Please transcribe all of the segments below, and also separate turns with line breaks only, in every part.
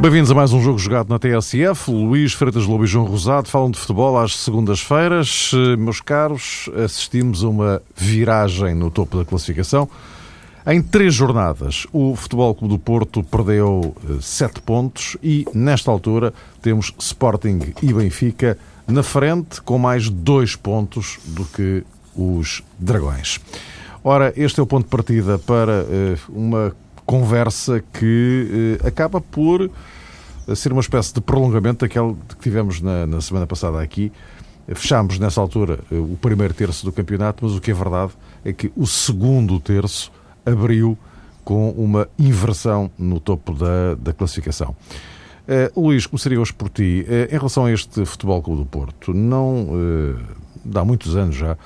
Bem-vindos a mais um jogo jogado na TSF. Luís Freitas Lobo e João Rosado falam de futebol às segundas-feiras. Meus caros, assistimos a uma viragem no topo da classificação. Em três jornadas, o Futebol Clube do Porto perdeu eh, sete pontos e, nesta altura, temos Sporting e Benfica na frente com mais dois pontos do que os Dragões. Ora, este é o ponto de partida para uh, uma conversa que acaba por ser uma espécie de prolongamento daquele que tivemos na, na semana passada aqui. Fechámos nessa altura uh, o primeiro terço do campeonato, mas o que é verdade é que o segundo terço abriu com uma inversão no topo da, da classificação. Uh, Luís, começaria hoje por ti. Uh, em relação a este Futebol Clube do Porto, não, uh, há muitos anos já,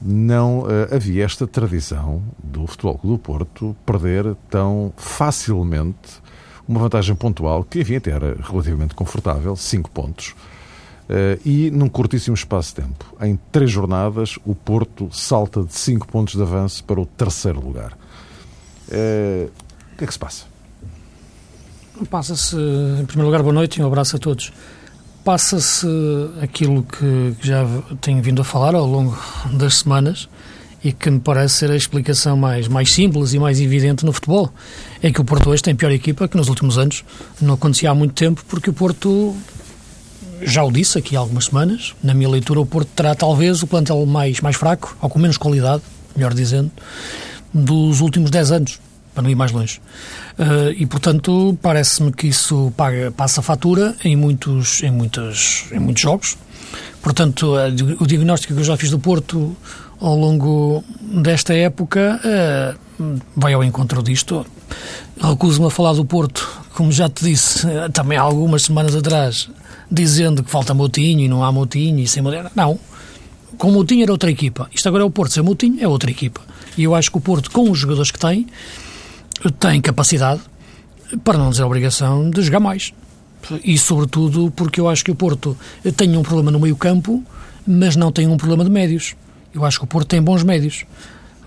não havia esta tradição do Futebol Clube do Porto perder tão facilmente uma vantagem pontual, que enfim até era relativamente confortável, 5 pontos, uh, e num curtíssimo espaço de tempo. Em três jornadas, o Porto salta de 5 pontos de avanço para o terceiro lugar. Uh, o que é que se passa?
Passa-se, em primeiro lugar, boa noite e um abraço a todos passa-se aquilo que já tenho vindo a falar ao longo das semanas e que me parece ser a explicação mais, mais simples e mais evidente no futebol. É que o Porto hoje tem pior equipa que nos últimos anos. Não acontecia há muito tempo, porque o Porto, já o disse aqui há algumas semanas, na minha leitura, o Porto terá talvez o plantel mais, mais fraco, ou com menos qualidade, melhor dizendo, dos últimos 10 anos para não ir mais longe. Uh, e, portanto, parece-me que isso paga, passa fatura em muitos, em, muitas, em muitos jogos. Portanto, o diagnóstico que eu já fiz do Porto ao longo desta época uh, vai ao encontro disto. Recuso-me a falar do Porto, como já te disse também há algumas semanas atrás, dizendo que falta Moutinho e não há Moutinho e sem Moutinho. Não. Com Moutinho era outra equipa. Isto agora é o Porto. Sem Moutinho é outra equipa. E eu acho que o Porto, com os jogadores que tem, tem capacidade, para não dizer obrigação, de jogar mais. E, sobretudo, porque eu acho que o Porto tem um problema no meio-campo, mas não tem um problema de médios. Eu acho que o Porto tem bons médios.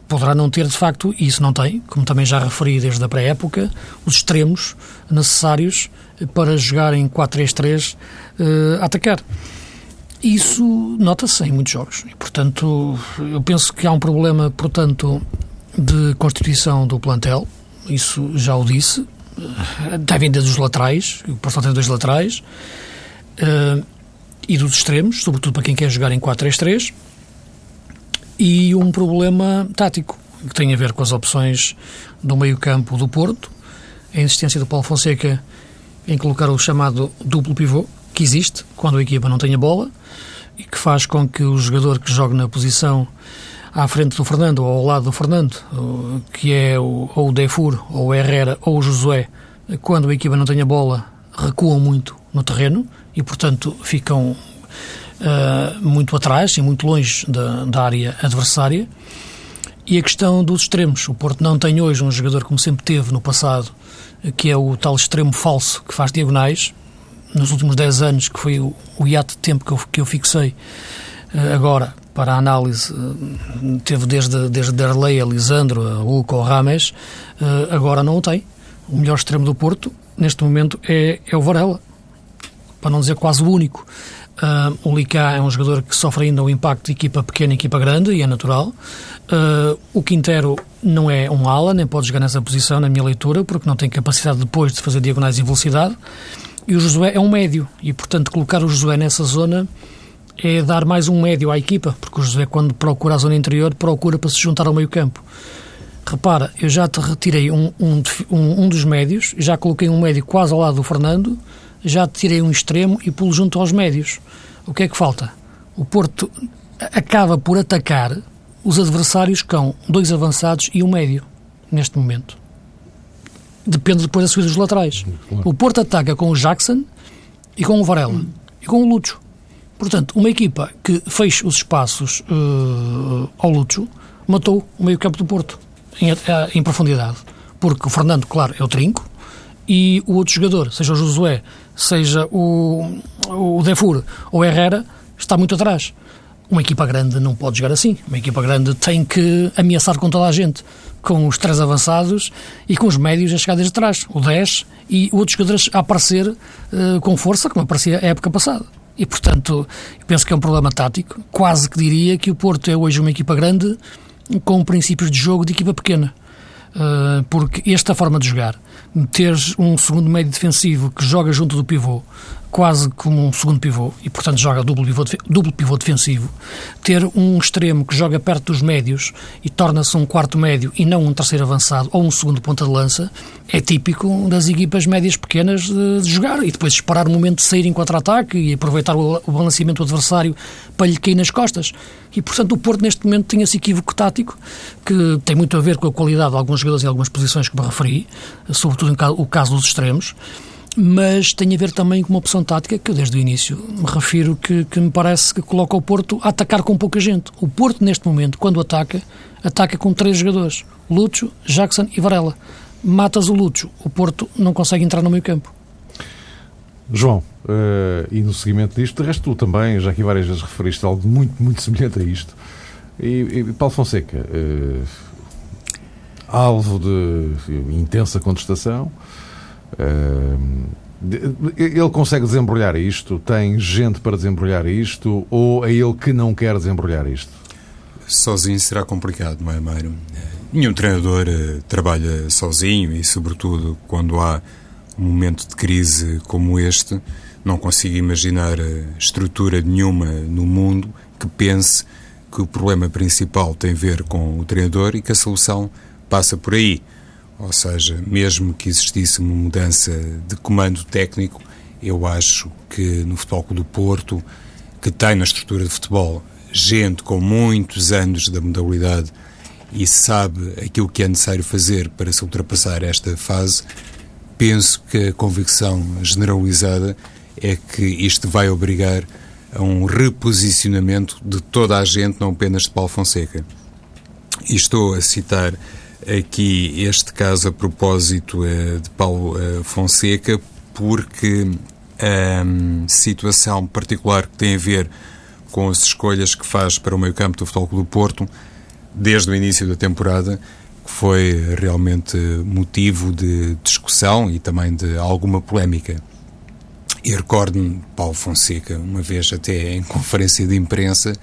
Poderá não ter, de facto, e isso não tem, como também já referi desde a pré-época, os extremos necessários para jogar em 4-3-3 uh, a atacar. Isso nota-se em muitos jogos. E, portanto, eu penso que há um problema, portanto, de constituição do plantel, isso já o disse, devem ter dos laterais, o Porto tem dois laterais, uh, e dos extremos, sobretudo para quem quer jogar em 4-3-3, e um problema tático, que tem a ver com as opções do meio-campo do Porto, a insistência do Paulo Fonseca em colocar o chamado duplo pivô, que existe quando a equipa não tem a bola, e que faz com que o jogador que joga na posição à frente do Fernando ou ao lado do Fernando, que é o, ou o Defur, ou o Herrera, ou o Josué, quando a equipa não tem a bola, recuam muito no terreno e, portanto, ficam uh, muito atrás e muito longe da, da área adversária. E a questão dos extremos. O Porto não tem hoje um jogador como sempre teve no passado, que é o tal extremo falso que faz diagonais. Nos últimos 10 anos, que foi o, o hiato de tempo que eu, que eu fixei, uh, agora para a análise eh, teve desde, desde Derlei a Lisandro, a Hulk ou Rames, eh, agora não o tem. O melhor extremo do Porto, neste momento, é, é o Varela, para não dizer quase o único. Uh, o Licá é um jogador que sofre ainda o impacto de equipa pequena e equipa grande, e é natural. Uh, o Quintero não é um ala, nem pode jogar nessa posição, na minha leitura, porque não tem capacidade depois de fazer diagonais em velocidade. E o Josué é um médio, e portanto colocar o Josué nessa zona é dar mais um médio à equipa, porque o José, quando procura a zona interior, procura para se juntar ao meio-campo. Repara, eu já te retirei um, um, um, dos médios, já coloquei um médio quase ao lado do Fernando, já tirei um extremo e pulo junto aos médios. O que é que falta? O Porto acaba por atacar os adversários com dois avançados e um médio, neste momento. Depende depois da subida dos laterais. O Porto ataca com o Jackson e com o Varela e com o Lúcio. Portanto, uma equipa que fez os espaços uh, ao Lúcio matou o meio-campo do Porto em, eh, em, profundidade. Porque o Fernando, claro, é o trinco e o outro jogador, seja o Josué, seja o, o Defur ou Herrera, está muito atrás. Uma equipa grande não pode jogar assim. Uma equipa grande tem que ameaçar com toda a gente, com os três avançados e com os médios a chegar desde trás, o 10 e outros jogadores a aparecer uh, com força, como aparecia a época passada. E, portanto, penso que é um problema tático. Quase que diria que o Porto é hoje uma equipa grande com princípios de jogo de equipa pequena. Uh, porque esta forma de jogar, ter um segundo médio defensivo que joga junto do pivô, quase como um segundo pivô, e portanto joga duplo pivô, duplo pivô defensivo, ter um extremo que joga perto dos médios e torna-se um quarto médio e não um terceiro avançado ou um segundo ponta de lança, é típico das equipas médias pequenas de, de jogar e depois esperar o momento de sair em contra-ataque e aproveitar o, o balanceamento do adversário para lhe cair nas costas. E portanto o Porto neste momento tem esse equívoco tático que tem muito a ver com a qualidade de alguns jogadores em algumas posições que me referi, sobretudo o caso dos extremos mas tem a ver também com uma opção tática que eu desde o início me refiro que, que me parece que coloca o Porto a atacar com pouca gente. O Porto, neste momento, quando ataca, ataca com três jogadores, Lúcio, Jackson e Varela. Matas o Lúcio, o Porto não consegue entrar no meio campo.
João, uh, e no seguimento disto, de resto tu também, já aqui várias vezes referiste algo muito, muito semelhante a isto. E, e Paulo Fonseca, uh, alvo de intensa contestação, ele consegue desembrulhar isto? Tem gente para desembrulhar isto? Ou é ele que não quer desembrulhar isto?
Sozinho será complicado, não é, Mário? Nenhum treinador eh, trabalha sozinho e, sobretudo, quando há um momento de crise como este, não consigo imaginar eh, estrutura nenhuma no mundo que pense que o problema principal tem a ver com o treinador e que a solução passa por aí. Ou seja, mesmo que existisse uma mudança de comando técnico, eu acho que no Futebol Clube do Porto, que tem na estrutura de futebol gente com muitos anos da modalidade e sabe aquilo que é necessário fazer para se ultrapassar esta fase, penso que a convicção generalizada é que isto vai obrigar a um reposicionamento de toda a gente, não apenas de Paulo Fonseca. E estou a citar aqui este caso a propósito eh, de Paulo eh, Fonseca, porque a hum, situação particular que tem a ver com as escolhas que faz para o meio-campo do Futebol Clube do Porto, desde o início da temporada, que foi realmente motivo de discussão e também de alguma polémica. E recordo-me, Paulo Fonseca, uma vez até em conferência de imprensa,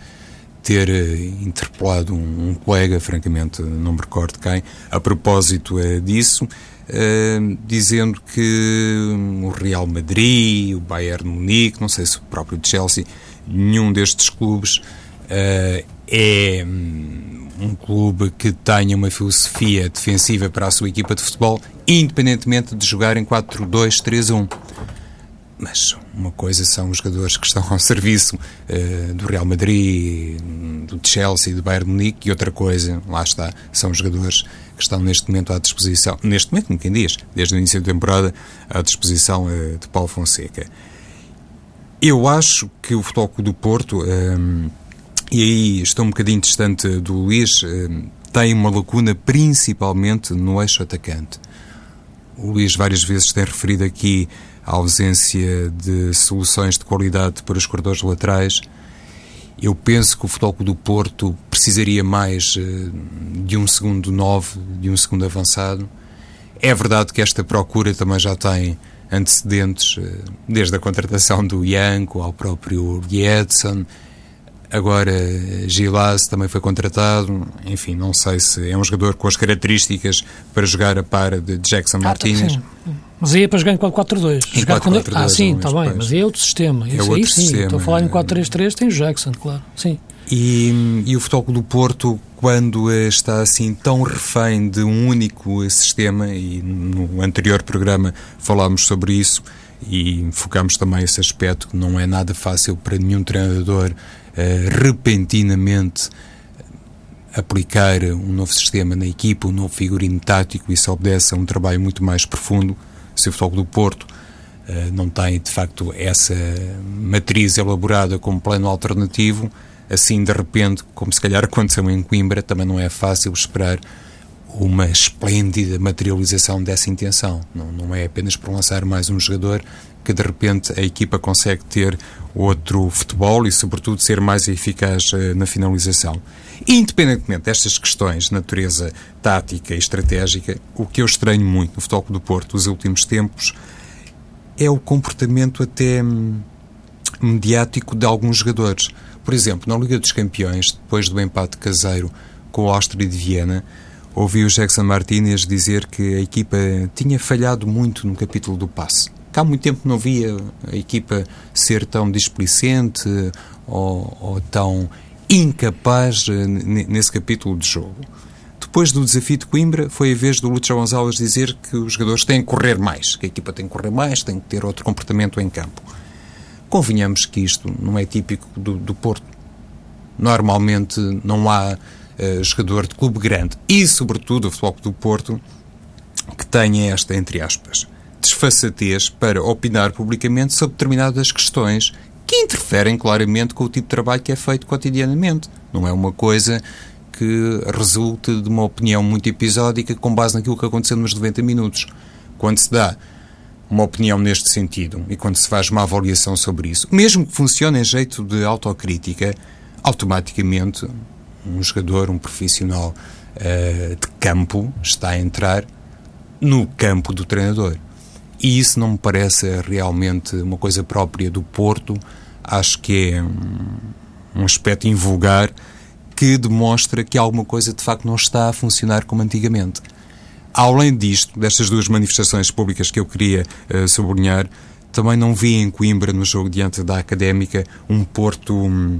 ter eh, interpelado um, um, colega, francamente não me recordo quem, a propósito uh, disso, uh, dizendo que o Real Madrid, o Bayern Munique, não sei se o próprio Chelsea, nenhum destes clubes é um, um clube que tenha uma filosofia defensiva para a sua equipa de futebol, independentemente de jogar em 4-2-3-1. Mas uma coisa são os jogadores que estão ao serviço uh, do Real Madrid, do Chelsea, do Bayern Munique, e outra coisa, lá está, são os jogadores que estão neste momento à disposição, neste momento, como quem diz, desde o início da temporada, à disposição uh, de Paulo Fonseca. Eu acho que o Futebol do Porto, um, ehm, e aí estou um bocadinho distante do Luís, um, ehm, tem uma lacuna principalmente no eixo atacante. O Luís várias vezes tem referido aqui a ausência de soluções de qualidade para os corredores laterais. Eu penso que o Futebol do Porto precisaria mais uh, de um segundo nove, de um segundo avançado. É verdade que esta procura também já tem antecedentes, uh, desde a contratação do Ianco ao próprio Edson, Agora, Gilás também foi contratado. Enfim, não sei se é um jogador com as características para jogar a par de Jackson ah, Martínez. Sim.
Mas aí é para jogar em 4-4-2.
Em 4-4-2.
Ah, sim, está bem, mas é outro sistema. É Isso outro aí, sim. sistema. Estou a falar em 4-3-3, tem o Jackson, claro. Sim.
E, e o futebol do Porto, quando está assim tão refém de um único sistema, e no anterior programa falámos sobre isso, e focámos também esse aspecto que não é nada fácil para nenhum treinador uh, repentinamente aplicar um novo sistema na equipa, um novo figurino tático, isso obedece a um trabalho muito mais profundo. Se o Futebol do Porto uh, não tem, de facto, essa matriz elaborada como plano alternativo, assim, de repente, como se calhar aconteceu em Coimbra, também não é fácil esperar uma esplêndida materialização dessa intenção. Não, não é apenas por lançar mais um jogador que de repente a equipa consegue ter outro futebol e, sobretudo, ser mais eficaz uh, na finalização. Independentemente destas questões de natureza tática e estratégica, o que eu estranho muito no Futebol do Porto nos últimos tempos é o comportamento até hum, mediático de alguns jogadores. Por exemplo, na Liga dos Campeões, depois do empate caseiro com o Áustria de Viena, ouvi o Jackson Martinez dizer que a equipa tinha falhado muito no capítulo do passe. Que há muito tempo não via a equipa ser tão displicente ou, ou tão incapaz eh, nesse capítulo de jogo. Depois do desafio de Coimbra, foi a vez do Lúcio Gonzalez dizer que os jogadores têm que correr mais, que a equipa tem que correr mais, tem que ter outro comportamento em campo. Convenhamos que isto não é típico do, do Porto. Normalmente não há uh, jogador de clube grande e, sobretudo, o futebol do Porto que tenha esta, entre aspas, desfaçatez para opinar publicamente sobre determinadas questões que interferem claramente com o tipo de trabalho que é feito cotidianamente. Não é uma coisa que resulte de uma opinião muito episódica com base naquilo que aconteceu nos 90 minutos. Quando se dá uma opinião neste sentido e quando se faz uma avaliação sobre isso, mesmo que funcione em jeito de autocrítica, automaticamente um jogador, um profissional uh, de campo está a entrar no campo do treinador. E isso não me parece realmente uma coisa própria do Porto. Acho que é um, um aspecto invulgar que demonstra que alguma coisa de facto não está a funcionar como antigamente. Além disto, destas duas manifestações públicas que eu queria uh, sublinhar, também não vi em Coimbra, no jogo diante da Académica, um Porto um,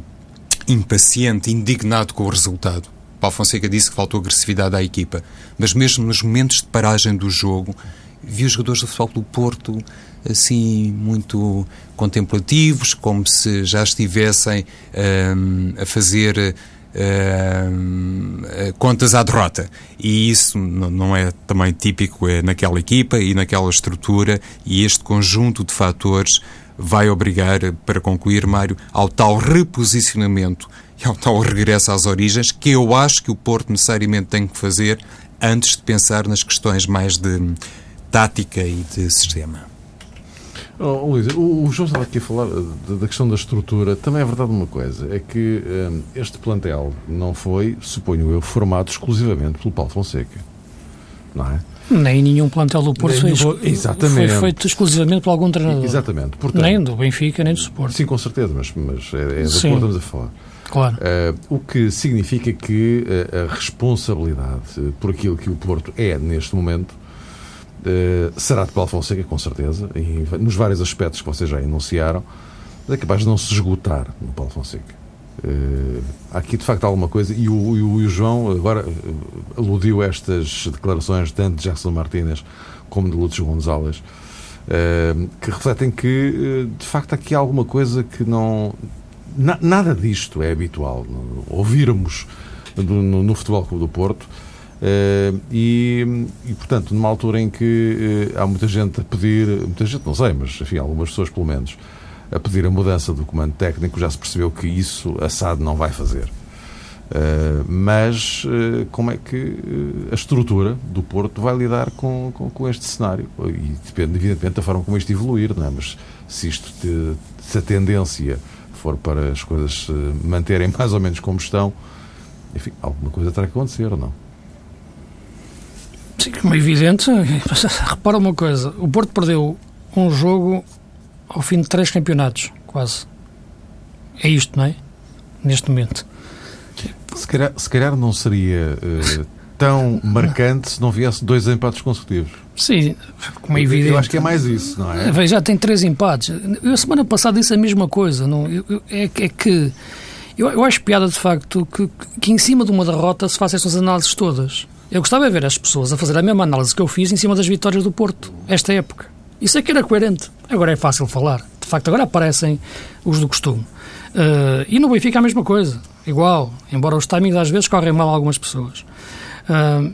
impaciente, indignado com o resultado. Paulo Fonseca disse que faltou agressividade à equipa, mas mesmo nos momentos de paragem do jogo, vi os jogadores do futebol do Porto assim muito contemplativos, como se já estivessem um, a fazer uh, contas à derrota. E isso não é também típico é naquela equipa e naquela estrutura, e este conjunto de fatores vai obrigar, para concluir, Mário, ao tal reposicionamento e ao tal regresso às origens que eu acho que o Porto necessariamente tem que fazer antes de pensar nas questões mais de tática e de sistema.
Oh, Luís, o, o João estava aqui a falar eh, da questão da estrutura. Também é verdade uma coisa, é que um, eh, este plantel não foi, suponho eu, formado exclusivamente pelo Paulo Fonseca. Não é?
Nem nenhum plantel do Porto foi,
exatamente.
foi feito exclusivamente por algum treinador.
Exatamente.
Portanto, nem do Benfica, nem do Sport.
Sim, com certeza, mas, mas é, é do Porto que estamos a falar.
Claro.
Uh, o que significa que a, a responsabilidade por aquilo que o Porto é neste momento Uh, será de Paulo Fonseca, com certeza, e nos vários aspectos que vocês já enunciaram, é capaz de não se esgotar no Paulo Fonseca. Uh, há aqui de facto alguma coisa, e o, e o, e o João agora uh, aludiu estas declarações tanto de Gerson Martínez como de Lúcio Gonzalez, que refletem que de facto há aqui alguma coisa que não. Na, nada disto é habitual. Ouvirmos no, no, no Futebol Clube do Porto Uh, e, e, portanto, numa altura em que uh, há muita gente a pedir, muita gente, não sei, mas enfim, algumas pessoas pelo menos, a pedir a mudança do comando técnico, já se percebeu que isso a SAD não vai fazer. Uh, mas como é que a estrutura do Porto vai lidar com, com, com, este cenário? E depende, evidentemente, da forma como isto evoluir, não é? Mas se isto, te, se a tendência for para as coisas se manterem mais ou menos como estão, enfim, alguma coisa terá que acontecer, não?
Sim, como é evidente, repara uma coisa: o Porto perdeu um jogo ao fim de três campeonatos, quase. É isto, não é? Neste momento.
Se calhar, se calhar não seria uh, tão marcante se não viesse dois empates consecutivos.
Sim, como é evidente.
Eu acho que é mais isso, não é?
Já tem três empates. Eu, a semana passada, disse a mesma coisa. Não, eu, eu, é, é que. Eu, eu acho piada, de facto, que, que em cima de uma derrota se façam essas análises todas. Eu gostava de ver as pessoas a fazer a mesma análise que eu fiz em cima das vitórias do Porto, esta época. Isso é que era coerente. Agora é fácil falar. De facto, agora aparecem os do costume. Uh, e no Benfica a mesma coisa. Igual. Embora os timings às vezes correm mal a algumas pessoas. Uh,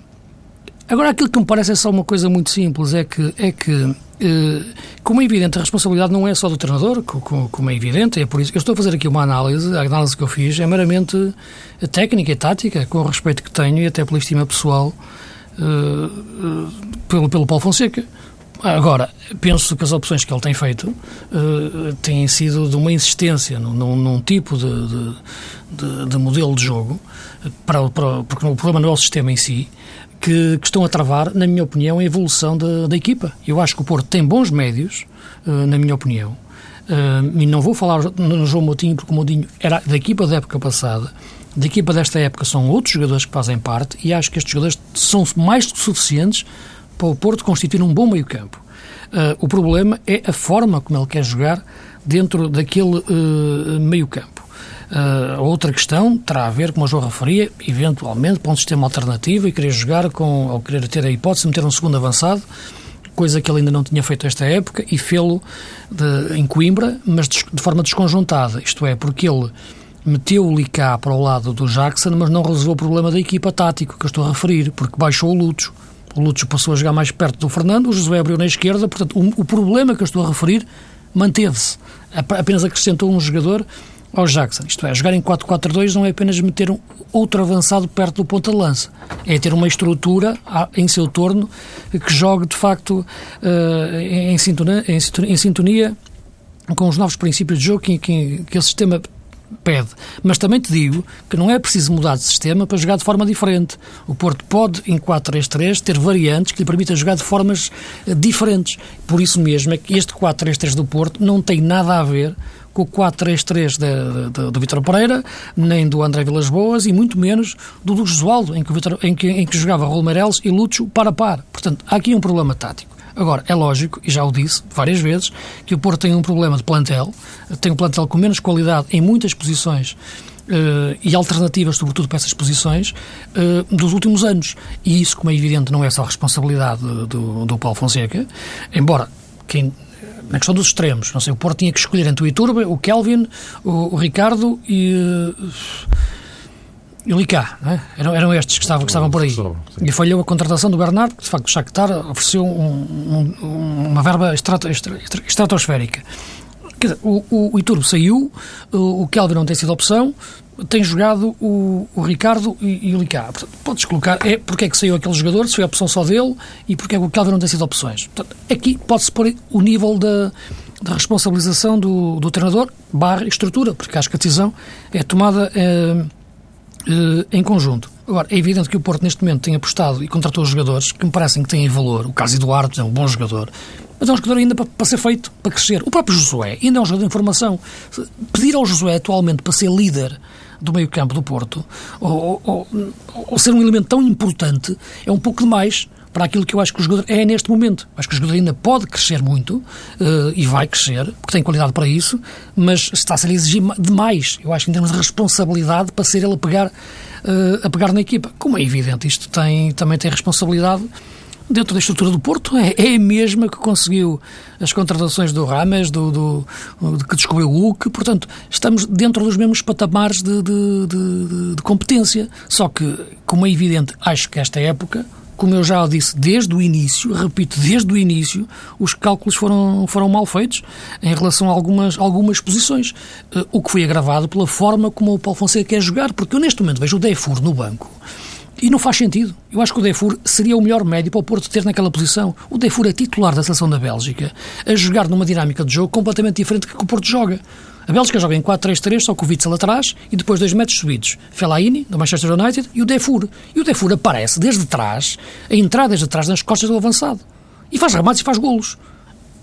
agora, aquilo que me parece é só uma coisa muito simples. É que, é que eh, como é evidente, a responsabilidade não é só do treinador, como é evidente, é por isso que eu estou a fazer aqui uma análise, a análise que eu fiz é meramente técnica e tática, com o respeito que tenho e até pela estima pessoal uh, pelo, pelo Paulo Fonseca. agora, penso que as opções que ele tem feito têm sido de uma insistência num, num tipo de, de, de, de, modelo de jogo, para, para, porque o problema não é o sistema em si, que, que, estão a travar, na minha opinião, a evolução da, da equipa. Eu acho que o Porto tem bons médios, uh, na minha opinião, Uh, e não vou falar no João Moutinho, porque o Moutinho era da equipa da época passada. Da equipa desta época são outros jogadores que fazem parte e acho que estes jogadores são mais do que suficientes para o Porto constituir um bom meio-campo. Uh, o problema é a forma como ele quer jogar dentro daquele uh, meio-campo. Uh, outra questão terá a ver, como eu já referia, eventualmente para um sistema alternativo e querer jogar com, ou querer ter a hipótese de meter um segundo avançado coisa que ele ainda não tinha feito esta época, e fê-lo em Coimbra, mas de, de, forma desconjuntada, isto é, porque ele meteu o Licá para o lado do Jackson, mas não resolveu o problema da equipa tático que eu estou a referir, porque baixou o Lúcio. O Lúcio passou a jogar mais perto do Fernando, o Josué abriu na esquerda, portanto, o, o problema que eu estou a referir manteve-se. Apenas acrescentou um jogador ao Jackson. Isto é, jogar em 4-4-2 não é apenas meter um outro avançado perto do ponta de lança. É ter uma estrutura em seu torno que jogue, de facto, uh, em, sintonia, em, sintonia, com os novos princípios de jogo que, que, que o sistema pede. Mas também te digo que não é preciso mudar de sistema para jogar de forma diferente. O Porto pode, em 4-3-3, ter variantes que lhe permitam jogar de formas uh, diferentes. Por isso mesmo é que este 4-3-3 do Porto não tem nada a ver com o 4-3-3 do Vitor Pereira, nem do André Vilas Boas e muito menos do do Josualdo, em que, em que, em que jogava Raul Meireles e Lúcio para par. Portanto, há aqui um problema tático. Agora, é lógico, e já o disse várias vezes, que o Porto tem um problema de plantel, tem um plantel com menos qualidade em muitas posições Uh, e alternativas, sobretudo para essas posições, uh, dos últimos anos. E isso, como é evidente, não é só responsabilidade do, do Paulo Fonseca, embora quem na questão dos extremos. Não sei, o Porto tinha que escolher entre o Iturbe, o Kelvin, o, o Ricardo e, e o Licá. É? Eram, eram estes que estavam, que estavam por aí. E falhou a contratação do Bernardo, que de facto o Shakhtar ofereceu um, um, uma verba estrato, estratosférica. Dizer, o, o, o Iturbe saiu, o, o Kelvin não tem sido opção, tem jogado o, o Ricardo e, e o Licá. Portanto, podes colocar é porque é que saiu aquele jogador, se foi a opção só dele e porque é que o Calvin não tem sido opções. Portanto, aqui pode-se pôr o nível da, da responsabilização do, do treinador barra estrutura, porque acho que a decisão é tomada é, é, em conjunto. Agora, é evidente que o Porto neste momento tem apostado e contratou jogadores que me parecem que têm valor. O caso Eduardo é um bom jogador, mas é um jogador ainda para, para, ser feito, para crescer. O próprio Josué ainda é um jogador de informação. Pedir ao Josué atualmente para ser líder do meio-campo do Porto, ou, ou, ou, ser um elemento tão importante, é um pouco demais para aquilo que eu acho que o jogador é neste momento. Acho que o jogador ainda pode crescer muito uh, e vai crescer, porque tem qualidade para isso, mas está-se a exigir demais, eu acho, em termos de responsabilidade, para ser ele a pegar, uh, a pegar na equipa. Como é evidente, isto tem, também tem responsabilidade dentro da estrutura do Porto, é, é a mesma que conseguiu as contratações do Rames, do, do, do que descobriu o Hulk, portanto, estamos dentro dos mesmos patamares de, de, de, de, competência. Só que, como é evidente, acho que esta época, como eu já disse desde o início, repito, desde o início, os cálculos foram, foram mal feitos em relação a algumas, algumas posições, eh, o que foi agravado pela forma como o Paulo Fonseca quer jogar, porque eu neste momento vejo o Defur no banco e não faz sentido. Eu acho que o Defur seria o melhor médio para o Porto ter naquela posição. O Defur é titular da seleção da Bélgica, a jogar numa dinâmica de jogo completamente diferente do que o Porto joga. A Bélgica joga em 4-3-3, só com o Witzel atrás e depois dois metros subidos. Fellaini, do Manchester United, e o Defur. E o Defur aparece desde trás, a entrar desde trás nas costas do avançado. E faz remates e faz golos.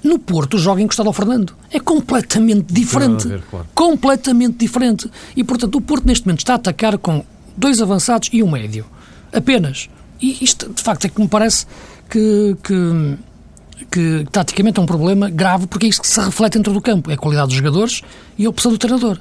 No Porto joga encostado ao Fernando. É completamente diferente. Ver, claro. Completamente diferente. E, portanto, o Porto neste momento está a atacar com dois avançados e um médio apenas. E isto, de facto, é que me parece que, que, que taticamente é um problema grave, porque é isto que se reflete dentro do campo: é a qualidade dos jogadores e a opção do treinador.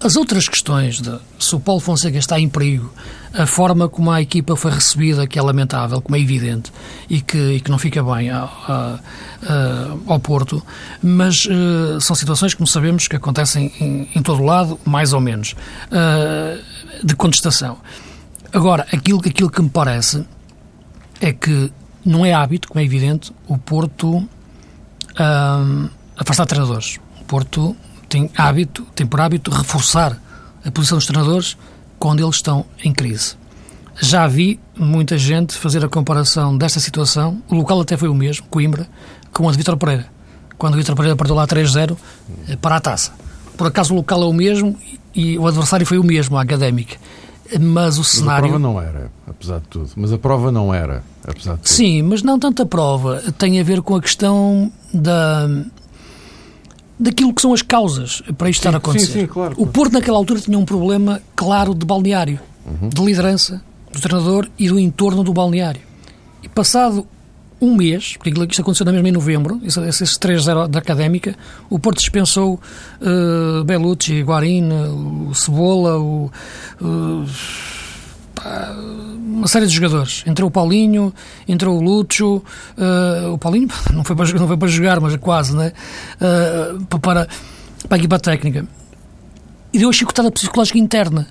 As outras questões de se o Paulo Fonseca está em perigo, a forma como a equipa foi recebida, que é lamentável, como é evidente, e que, e que não fica bem a, a, a, ao Porto, mas uh, são situações, como sabemos, que acontecem em, em todo lado, mais ou menos, uh, de contestação. Agora, aquilo, aquilo que me parece é que não é hábito, como é evidente, o Porto um, afastar treinadores. O Porto tem hábito, tem por hábito reforçar a posição dos treinadores quando eles estão em crise. Já vi muita gente fazer a comparação desta situação, o local até foi o mesmo, Coimbra, com a de Vitor Pereira. Quando o Vitor Pereira perdeu lá 3-0 eh, para a taça. Por acaso o local é o mesmo e o adversário foi o mesmo, a Académica. Mas o cenário.
Mas a prova não era, apesar de tudo. Mas a prova não era, apesar de tudo.
Sim, mas não tanto a prova. Tem a ver com a questão da. daquilo que são as causas para isto
sim,
estar a acontecer.
Sim, sim, claro,
claro. O Porto, naquela altura, tinha um problema claro de balneário, uhum. de liderança do treinador e do entorno do balneário. E passado um mês, porque isto aconteceu na mesma em novembro, esses 3-0 da Académica, o Porto dispensou uh, Belucci, Guarin, o Cebola, o, uh, uma série de jogadores. Entrou o Paulinho, entrou o Lúcio, uh, o Paulinho não foi, para, não foi para jogar, mas quase, né? Uh, para, para a equipa técnica. E deu a chicotada psicológica interna.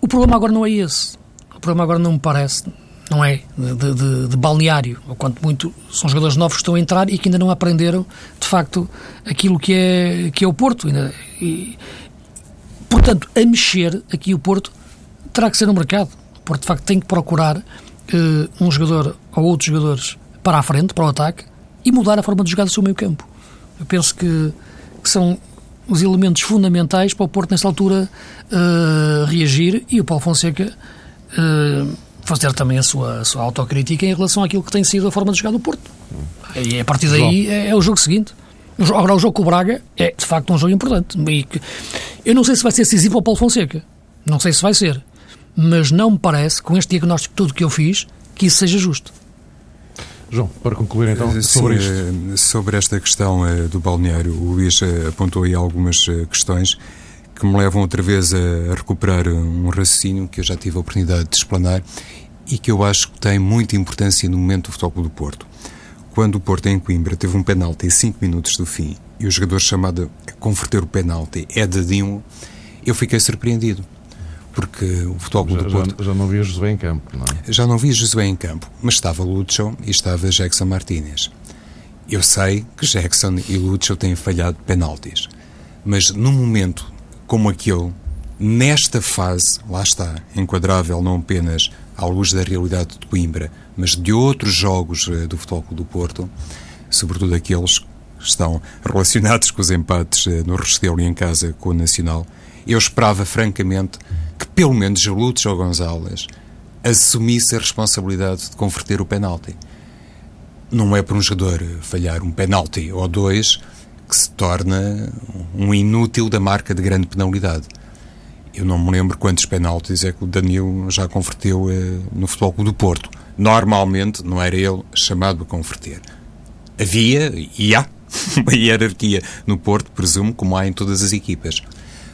O problema agora não é esse. O problema agora não me parece não é? De, de, de, balneário, ou quanto muito são jogadores novos que estão a entrar e que ainda não aprenderam, de facto, aquilo que é, que é o Porto. E, portanto, a mexer aqui o Porto terá que ser no mercado. O Porto, de facto, tem que procurar uh, um jogador ou outros jogadores para a frente, para o ataque, e mudar a forma de jogar do seu meio campo. Eu penso que, que são os elementos fundamentais para o Porto, nesta altura, uh, reagir, e o Paulo Fonseca... Uh, fazer também a sua, a sua autocrítica em relação àquilo que tem sido a forma de jogar do Porto. E a partir daí é, é, o jogo seguinte. Agora, o jogo com o Braga é, de facto, um jogo importante. E que, eu não sei se vai ser decisivo para o Paulo Fonseca. Não sei se vai ser. Mas não me parece, com este diagnóstico todo que eu fiz, que isso seja justo.
João, para concluir então
Sim,
sobre isto.
Eh, sobre esta questão eh, do balneário, o Luís eh, apontou aí algumas questões que me levam outra vez a recuperar um raciocínio que eu já tive a oportunidade de explanar e que eu acho que tem muita importância no momento do Futebol do Porto. Quando o Porto em Coimbra teve um penalti em 5 minutos do fim e o jogador chamado a converter o penalti é Dadinho, eu fiquei surpreendido. Porque o Futebol
já,
do Porto...
Já, já, não via Josué em campo, não é?
Já não via Josué em campo, mas estava Lúcio e estava Jackson Martínez. Eu sei que Jackson e Lúcio têm falhado penaltis, mas no momento como aquele, nesta fase, lá está, enquadrável não apenas à luz da realidade de Coimbra, mas de outros jogos eh, do Futebol Clube do Porto, sobretudo aqueles que estão relacionados com os empates eh, no Restelo e em casa com o Nacional, eu esperava francamente que pelo menos o Lúcio Gonzalez assumisse a responsabilidade de converter o penalti. Não é para um jogador falhar um penalti ou dois que se torna um inútil da marca de grande penalidade. Eu não me lembro quantos penaltis é que o Danilo já converteu eh, no Futebol Clube do Porto. Normalmente não era ele chamado a converter. Havia, e há, uma hierarquia no Porto, presumo, como há em todas as equipas.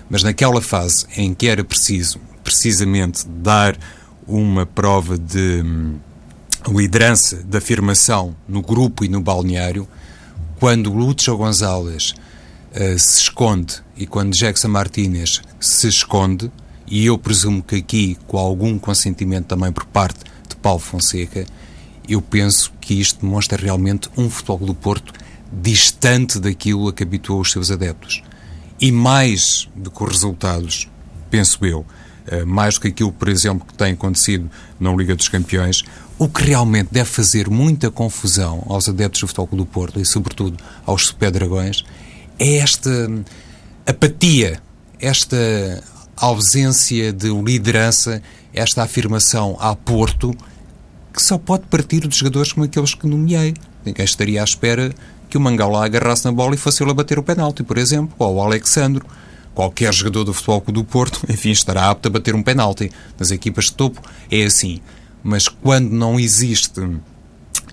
Mas naquela fase em que era preciso, precisamente, dar uma prova de hum, liderança, de afirmação no grupo e no balneário, quando Lúcio Gonzalez uh, se esconde e quando Jackson Martínez se esconde, e eu presumo que aqui com algum consentimento também por parte de Paulo Fonseca, eu penso que isto demonstra realmente um futebol do Porto distante daquilo a que habituou os seus adeptos. E mais do que os resultados, penso eu, eh, mais do que aquilo, por exemplo, que tem acontecido na Liga dos Campeões, o que realmente deve fazer muita confusão aos adeptos do Futebol do Porto e, sobretudo, aos Super Dragões, é esta apatia, esta ausência de liderança, esta afirmação a Porto, que só pode partir de jogadores como aqueles que nomeei. Ninguém estaria à espera que o Mangala agarrasse na bola e fosse ele a bater o penalti, por exemplo, ou o Alexandro. Qualquer jogador do Futebol do Porto, enfim, estará apto a bater um penalti. Nas equipas de topo é assim mas quando não existe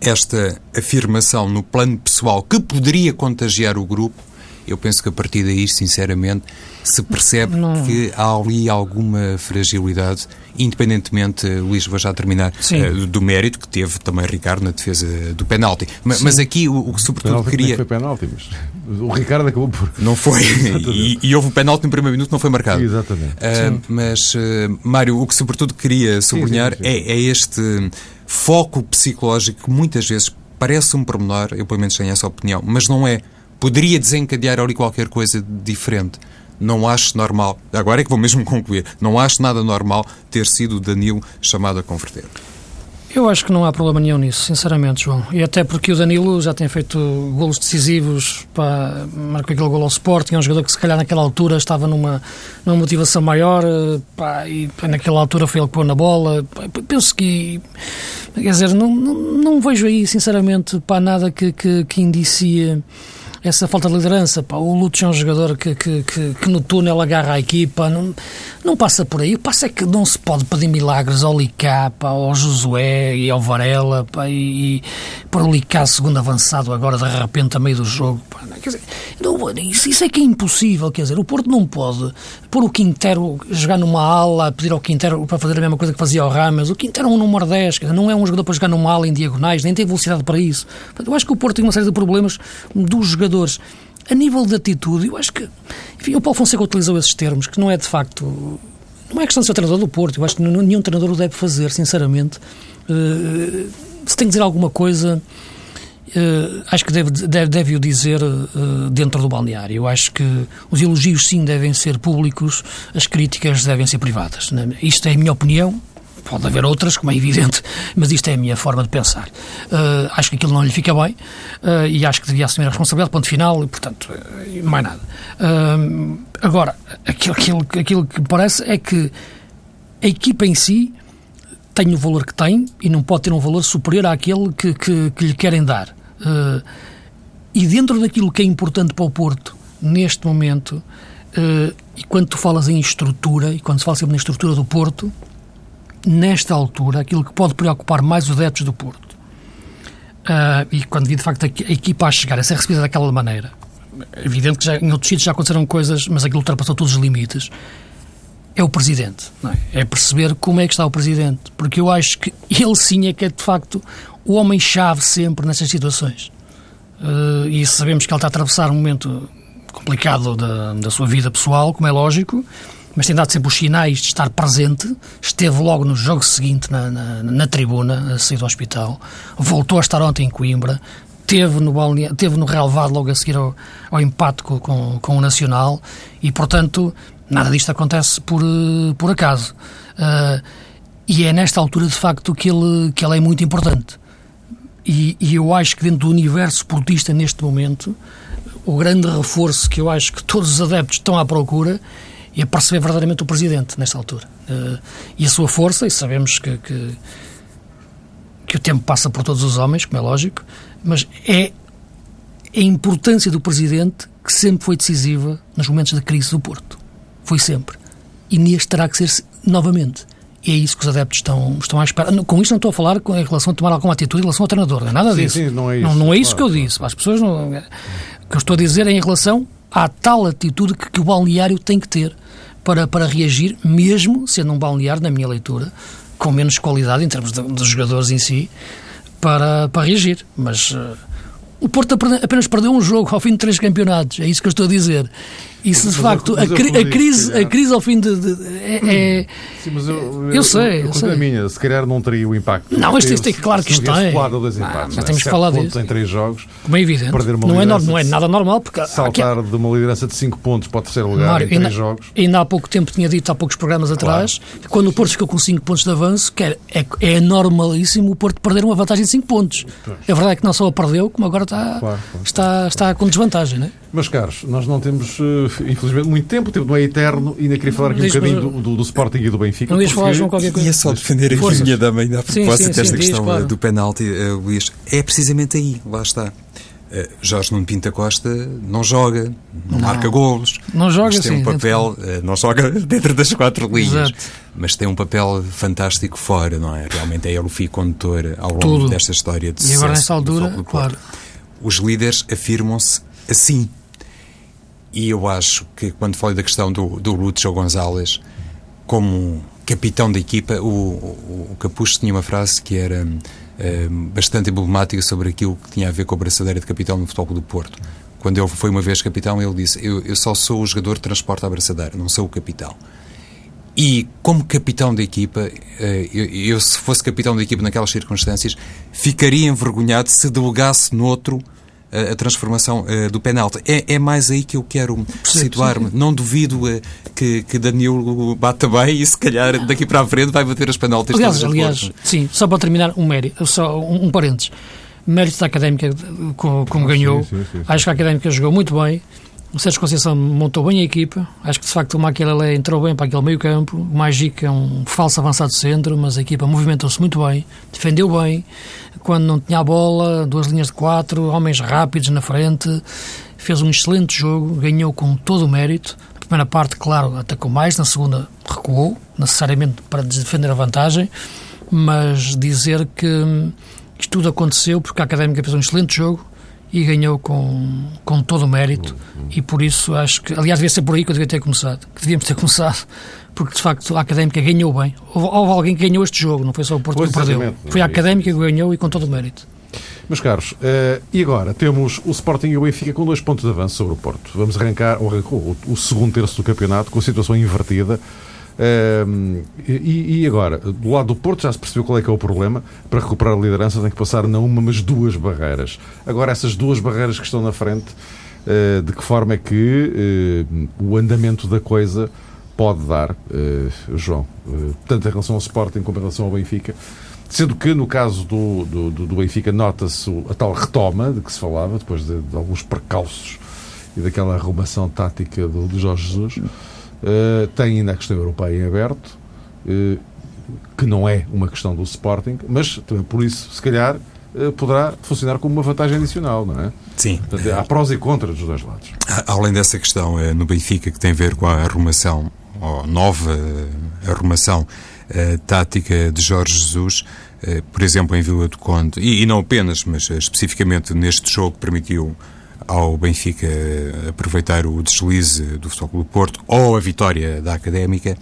esta afirmação no plano pessoal que poderia contagiar o grupo, eu penso que a partir daí, sinceramente, se percebe não. que há ali alguma fragilidade, independentemente, Luís, vou já terminar, uh, do mérito que teve também Ricardo na defesa do penalti. Mas, mas aqui o, o que sobretudo
o
queria...
foi penalti, mas o Ricardo acabou por...
Não foi, e, e, houve o penalti no primeiro minuto, não foi marcado.
Exatamente.
Uh, mas, uh, Mário, o que sobretudo queria sublinhar sim, sim, sim. É, é este foco psicológico que muitas vezes parece um pormenor, eu pelo menos tenho essa opinião, mas não é poderia desencadear ali qualquer coisa diferente. não acho normal, agora é que vou mesmo concluir, não acho nada normal ter sido o Danilo chamado a converter.
Eu acho que não há problema nenhum nisso, sinceramente, João. E até porque o Danilo já tem feito golos decisivos, para marcou aquele gol ao Sporting, é um jogador que se calhar naquela altura estava numa, numa motivação maior, pá, e naquela altura foi ele que pôs na bola. Penso que, quer dizer, não, não, não vejo aí, sinceramente, para nada que, que, que indicie essa falta de liderança. Pá. O Lúcio é um jogador que, que, que, que, no túnel agarra a equipa, não, não passa por aí. O passo é que não se pode pedir milagres ao Licá, pá, ao Josué e ao Varela, pá, e, e para o Licá segundo avançado agora de repente a meio do jogo. Pá. Quer dizer, não, isso, isso, é que é impossível, quer dizer, o Porto não pode pôr o Quintero jogar numa ala, pedir ao Quintero para fazer a mesma coisa que fazia ao Ramos. O Quintero é um número 10, dizer, não é um jogador para jogar numa ala em diagonais, nem tem velocidade para isso. Eu acho que o Porto tem uma série de problemas dos jogadores. A nível de atitude, eu acho que. Enfim, o Paulo Fonseca utilizou esses termos, que não é de facto. Não é questão de ser treinador do Porto, eu acho que nenhum treinador o deve fazer, sinceramente. Uh, se tem que dizer alguma coisa, Uh, acho que deve, deve, deve o dizer uh, dentro do balneário. Eu acho que os elogios, sim, devem ser públicos, as críticas devem ser privadas. Né? Isto é a minha opinião. Pode haver outras, como é evidente, mas isto é a minha forma de pensar. Uh, acho que aquilo não lhe fica bem e acho que devia assumir a responsabilidade, ponto final, e, portanto, mais nada. agora, aquilo, aquilo, aquilo que parece é que a equipa em si tem o valor que tem e não pode ter um valor superior àquele que, que, que lhe querem dar. Uh, e dentro daquilo que é importante para o Porto, neste momento, uh, e quando tu falas em estrutura, e quando se fala sempre na estrutura do Porto, nesta altura, aquilo que pode preocupar mais os adeptos do Porto, uh, e quando vi de facto a, equipa a chegar a ser recebida daquela maneira, evidente que já, em outros sítios já aconteceram coisas, mas aquilo ultrapassou todos os limites, é o Presidente. É? é? perceber como é que está o Presidente. Porque eu acho que ele sim é que é, de facto, o homem-chave sempre nessas situações. Uh, e sabemos que ele está a atravessar um momento complicado da, da sua vida pessoal, como é lógico, mas tem dado sempre os sinais de estar presente. Esteve logo no jogo seguinte na, na, na tribuna, a sair do hospital. Voltou a estar ontem em Coimbra. Teve no, teve no relevado logo a seguir ao, ao empate com, com, com o Nacional e, portanto, Nada disto acontece por, eh, por acaso. Uh, e é nesta altura, de facto, que ele, que ele é muito importante. E, e, eu acho que dentro do universo portista, neste momento, o grande reforço que eu acho que todos os adeptos estão à procura é perceber verdadeiramente o Presidente, nesta altura. Uh, e a sua força, e sabemos que, que, que o tempo passa por todos os homens, como é lógico, mas é a importância do Presidente que sempre foi decisiva nos momentos da crise do Porto. Foi sempre. E neste terá que ser novamente. E é isso que os adeptos estão, estão à espera. Com isto não estou a falar com, em relação a tomar alguma atitude em relação ao treinador, não é nada
sim,
disso.
Sim, não é isso.
Não, não é isso claro, que eu disse. As pessoas não. O que eu estou a dizer é em relação à tal atitude que, que o balneário tem que ter para, para reagir, mesmo sendo um balneário, na minha leitura, com menos qualidade em termos dos jogadores em si, para, para reagir. Mas. Uh, o Porto apenas perdeu um jogo ao fim de três campeonatos, é isso que eu estou a dizer. E se de facto a, cri a, crise, a crise ao fim de. de é, é,
Sim, mas eu, eu,
eu sei. Eu sei.
A minha, se calhar não teria o impacto.
Não, isto tem, claro que isto tem.
Dois impactos,
não, temos que falar disso.
em três jogos.
Como é evidente. Não é, não é nada normal. Porque
saltar aqui, de uma liderança de 5 pontos para o terceiro lugar Mário, em três
ainda,
jogos.
Ainda há pouco tempo tinha dito, há poucos programas atrás, claro. quando o Porto ficou com 5 pontos de avanço, que é, é, é, normalíssimo o Porto perder uma vantagem de 5 pontos. Pois. A verdade é que não só a perdeu, como agora está, claro, claro. está, está com desvantagem. Não é?
Meus caros, nós não temos, eh, infelizmente, muito tempo, o tempo não é eterno, e ainda queria falar aqui um bocadinho do, do, do, Sporting e do Benfica.
Não ias falar, João, qualquer coisa?
Ia só defender aqui a minha dama ainda a propósito desta questão diz, claro. do penalti, uh, Luís. É precisamente aí, lá está. Uh, Jorge Nuno Pinta Costa não joga, não, não. marca golos,
não joga,
mas tem
sim,
um papel, uh, não joga dentro das quatro linhas, Exato. mas tem um papel fantástico fora, não é? Realmente é ele o fio condutor ao longo Tudo. desta história de
E agora nessa altura, claro.
Os líderes afirmam-se assim. E eu acho que, quando falei da questão do, do Lúcio Gonzalez, como capitão da equipa, o, o, o Capucho tinha uma frase que era uh, bastante emblemática sobre aquilo que tinha a ver com a braçadeira de capitão no Futebol do Porto. Quando ele foi uma vez capitão, ele disse: Eu, eu só sou o jogador que transporta a braçadeira, não sou o capitão. E como capitão da equipa, uh, eu, eu, se fosse capitão da equipa naquelas circunstâncias, ficaria envergonhado se delegasse noutro a, a transformação uh, do penalti. É, é mais aí que eu quero situar-me. Não duvido uh, que, que Danilo bata bem e se calhar daqui para a frente vai bater as penaltis.
Aliás, aliás sim, só para terminar, um mérito, só um, um parênteses. Mérito da Académica como, como ah, ganhou. Sim, sim, sim, Acho que a Académica jogou muito bem. O Sérgio Conceição montou bem a equipa. Acho que de facto o Maquilele entrou bem para aquele meio campo. O Magic é um falso avançado centro, mas a equipa movimentou-se muito bem, defendeu bem. Quando não tinha a bola, duas linhas de quatro, homens rápidos na frente. Fez um excelente jogo, ganhou com todo o mérito. Na primeira parte, claro, atacou mais, na segunda recuou, necessariamente para defender a vantagem. Mas dizer que isto tudo aconteceu porque a Académica fez um excelente jogo e ganhou com, com todo o mérito e por isso acho que, aliás, devia ser por aí que eu devia ter começado, que devíamos ter começado, porque de facto a Académica ganhou bem. Houve, houve alguém que ganhou este jogo, não foi só o Porto que perdeu. Foi a Académica que ganhou e com todo o mérito.
Meus caros, uh, e agora temos o Sporting e o Benfica com dois pontos de avanço sobre o Porto. Vamos arrancar, ou arrancou o, o segundo terço do campeonato com a situação invertida. E, e, agora, do lado do Porto já se percebeu qual é que é o problema. Para recuperar a liderança tem que passar não uma, mas duas barreiras. Agora, essas duas barreiras que estão na frente, uh, de que forma é que uh, o andamento da coisa pode dar, João? tanto em relação ao Sporting como em relação ao Benfica. Sendo que, no caso do, do, do Benfica, nota-se a tal retoma de que se falava, depois de, de alguns percalços e daquela arrumação tática do, do Jorge Jesus. Uh, tem ainda a questão europeia em aberto, uh, que não é uma questão do Sporting, mas também por isso, se calhar, uh, poderá funcionar como uma vantagem adicional, não é?
Sim.
Portanto, há prós e contras dos dois lados.
Além dessa questão no Benfica, que tem a ver com a arrumação, ou nova arrumação tática de Jorge Jesus, por exemplo, em Vila do Conde, e, e não apenas, mas especificamente neste jogo, permitiu ao Benfica aproveitar o deslize do Futebol do Porto ou a vitória da Académica,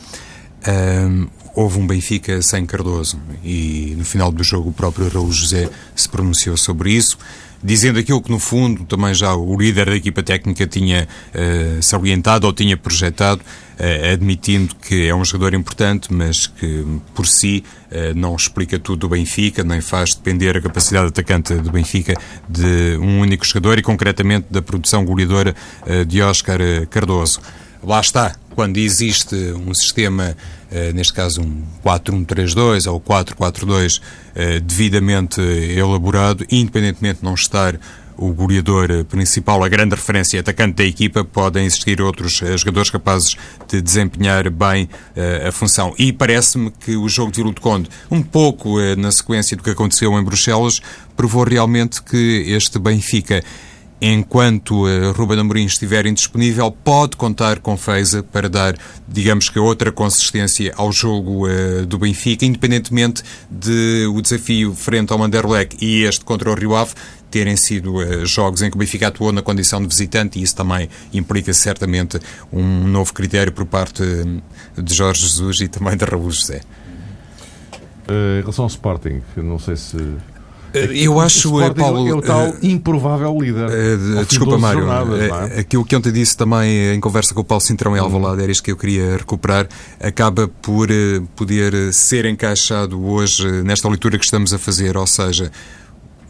um, houve um Benfica sem Cardoso. E no final do jogo o próprio Raul José se pronunciou sobre isso dizendo aquilo que, no fundo, também já o líder da equipa técnica tinha uh, salientado ou tinha projetado, uh, admitindo que é um jogador importante, mas que, por si, uh, não explica tudo do Benfica, nem faz depender a capacidade atacante do Benfica de um único jogador e, concretamente, da produção goleadora de Oscar Cardoso. Lá está, quando existe um sistema, neste caso um 4-1-3-2 ou 4-4-2, eh, devidamente elaborado, independentemente de não estar o goleador principal, a grande referência atacante da equipa, podem existir outros eh, jogadores capazes de desempenhar bem uh, a função. E parece-me que o jogo de Vila de Conde, um pouco uh, na sequência do que aconteceu em Bruxelas, provou realmente que este Benfica enquanto uh, Ruben Amorim estiver indisponível, pode contar com Feiza para dar, digamos que, outra consistência ao jogo uh, do Benfica, independentemente de o desafio frente ao Manderleck e este contra o Rio Ave terem sido uh, jogos em que o Benfica atuou na condição de visitante e isso também implica certamente um novo critério por parte de Jorge Jesus e também de Raul José.
em relação ao Sporting, não sei se
eu acho,
o
Paulo.
É o tal uh, improvável líder.
Uh, desculpa, Mário. Jornadas, é? Aquilo que ontem disse também em conversa com o Paulo Cintrão em Alvalade, era isto que eu queria recuperar, acaba por poder ser encaixado hoje nesta leitura que estamos a fazer, ou seja,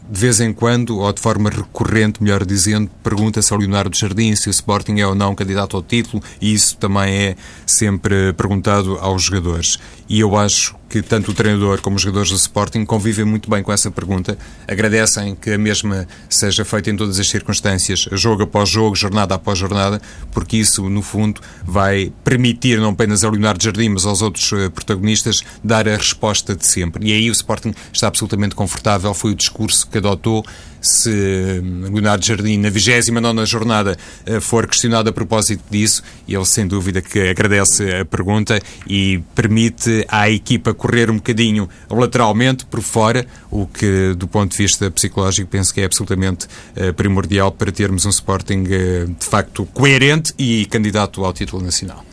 de vez em quando, ou de forma recorrente, melhor dizendo, pergunta-se ao Leonardo Jardim se o Sporting é ou não candidato ao título, e isso também é sempre perguntado aos jogadores. E eu acho que tanto o treinador como os jogadores do Sporting convivem muito bem com essa pergunta, agradecem que a mesma seja feita em todas as circunstâncias, jogo após jogo, jornada após jornada, porque isso, no fundo, vai permitir não apenas ao Leonardo Jardim, mas aos outros eh, protagonistas dar a resposta de sempre. E aí o Sporting está absolutamente confortável, foi o discurso que adotou se Leonardo Jardim, na 29 jornada, eh, for questionado a propósito disso, ele sem dúvida que agradece a pergunta e permite à equipa correr um bocadinho lateralmente por fora, o que, do ponto de vista psicológico, penso que é absolutamente uh, primordial para termos um Sporting uh, de facto coerente e candidato ao título nacional.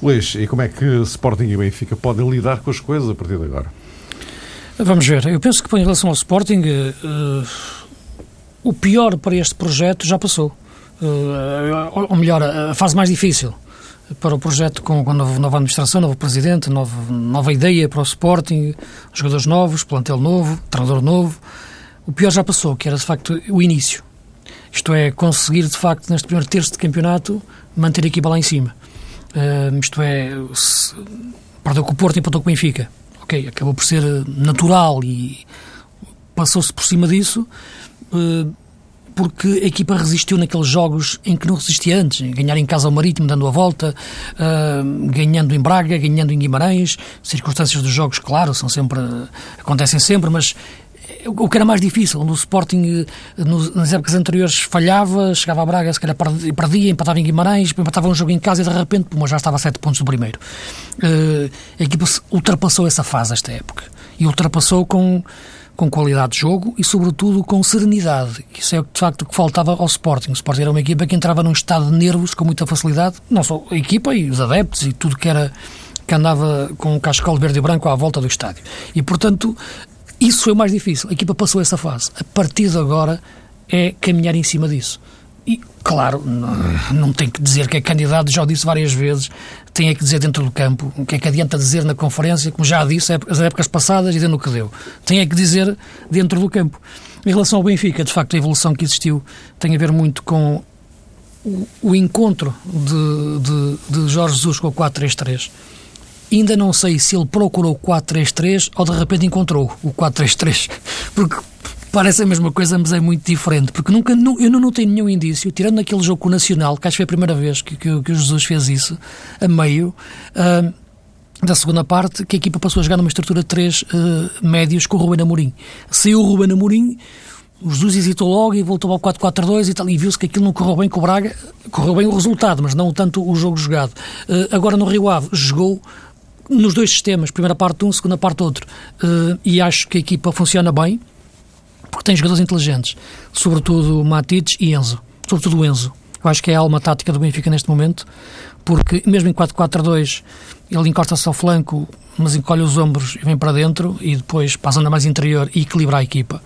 Luís, e como é que Sporting e Benfica podem lidar com as coisas a partir de agora?
Vamos ver. Eu penso que, em relação ao Sporting, uh, o pior para este projeto já passou. Uh, ou melhor, a fase mais difícil para o projeto com, com nova, nova administração, novo presidente, nova, nova ideia para o Sporting, jogadores novos, plantel novo, treinador novo. O pior já passou, que era de facto o início. Isto é, conseguir de facto, neste primeiro terço de campeonato, manter a equipa lá em cima. Uh, isto é, se, perdeu com o Porto e empatou com o Benfica. Ok, acabou por ser natural e passou-se por cima disso. Uh, porque a equipa resistiu naqueles jogos em que não resistia antes, ganhar em casa ao Marítimo, dando a volta, uh, ganhando em Braga, ganhando em Guimarães, circunstâncias dos jogos, claro, são sempre, acontecem sempre, mas o que era mais difícil, onde o Sporting nas épocas anteriores falhava, chegava a Braga, se calhar perdia, empatava em Guimarães, empatava um jogo em casa e de repente pum, já estava a sete pontos do primeiro. Uh, a equipa ultrapassou essa fase esta época e ultrapassou com com qualidade de jogo e, sobretudo, com serenidade. Isso é, de facto, o que faltava ao Sporting. O Sporting era uma equipa que entrava num estado de nervos com muita facilidade, não só a equipa e os adeptos e tudo que era que andava com o cascal verde e branco à volta do estádio. E, portanto, isso foi o mais difícil. A equipa passou essa fase. A partir de agora é caminhar em cima disso. E, claro, não, não tem que dizer que é candidato, já o disse várias vezes, tem é que dizer dentro do campo. O que é que adianta dizer na conferência, como já disse, as épocas passadas e dentro do que deu. Tem é que dizer dentro do campo. Em relação ao Benfica, de facto, a evolução que existiu tem a ver muito com o, o encontro de, de, de Jorge Jesus com o 4-3-3. Ainda não sei se ele procurou o 4-3-3 ou de repente encontrou o 4-3-3, porque parece a mesma coisa, mas é muito diferente, porque nunca, eu não notei nenhum indício, tirando naquele jogo com o Nacional, que acho que foi a primeira vez que, que, que o Jesus fez isso, a meio, uh, da segunda parte, que a equipa passou a jogar numa estrutura de três uh, médios com o Ruben Amorim. Saiu o Ruben Amorim, o Jesus hesitou logo e voltou ao 4-4-2 e tal, e viu-se que aquilo não correu bem com o Braga, correu bem o resultado, mas não tanto o jogo jogado. Uh, agora no Rio Ave jogou nos dois sistemas, primeira parte um, segunda parte outro, e acho que a equipa funciona bem, porque tem jogadores inteligentes, sobretudo Matites e Enzo, sobretudo Enzo. Eu acho que é a alma tática do Benfica neste momento, porque mesmo em 4-4-2 ele encosta-se ao flanco, mas encolhe os ombros e vem para dentro e depois passa na mais interior e equilibra a equipa.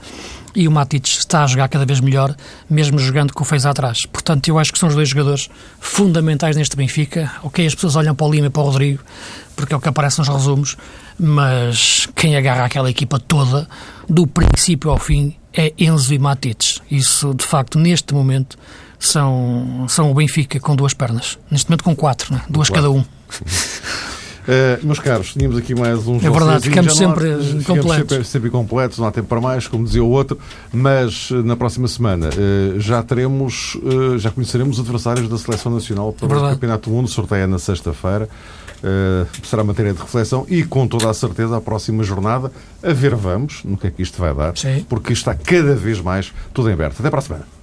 E o Matites está a jogar cada vez melhor, mesmo jogando com o fez atrás. Portanto, eu acho que são os dois jogadores fundamentais neste Benfica. Ok, as pessoas olham para o Lima e para o Rodrigo, porque é o que aparece nos resumos, mas quem agarra aquela equipa toda, do princípio ao fim, é Enzo e Matites. Isso, de facto, neste momento, são, são o Benfica com duas pernas. Neste momento com quatro, né? duas cada um.
Uh, meus caros, tínhamos aqui mais uns
É verdade, ficamos sempre
ficamos
completos.
Sempre, sempre completos, não há tempo para mais, como dizia o outro, mas uh, na próxima semana uh, já teremos, já conheceremos os adversários da Seleção Nacional para
é
o Campeonato do Mundo, sorteia na sexta-feira. Será matéria de reflexão e, com toda a certeza, a próxima jornada, a ver vamos no que é que isto vai dar,
Sim.
porque está cada vez mais tudo em aberto. Até para a semana.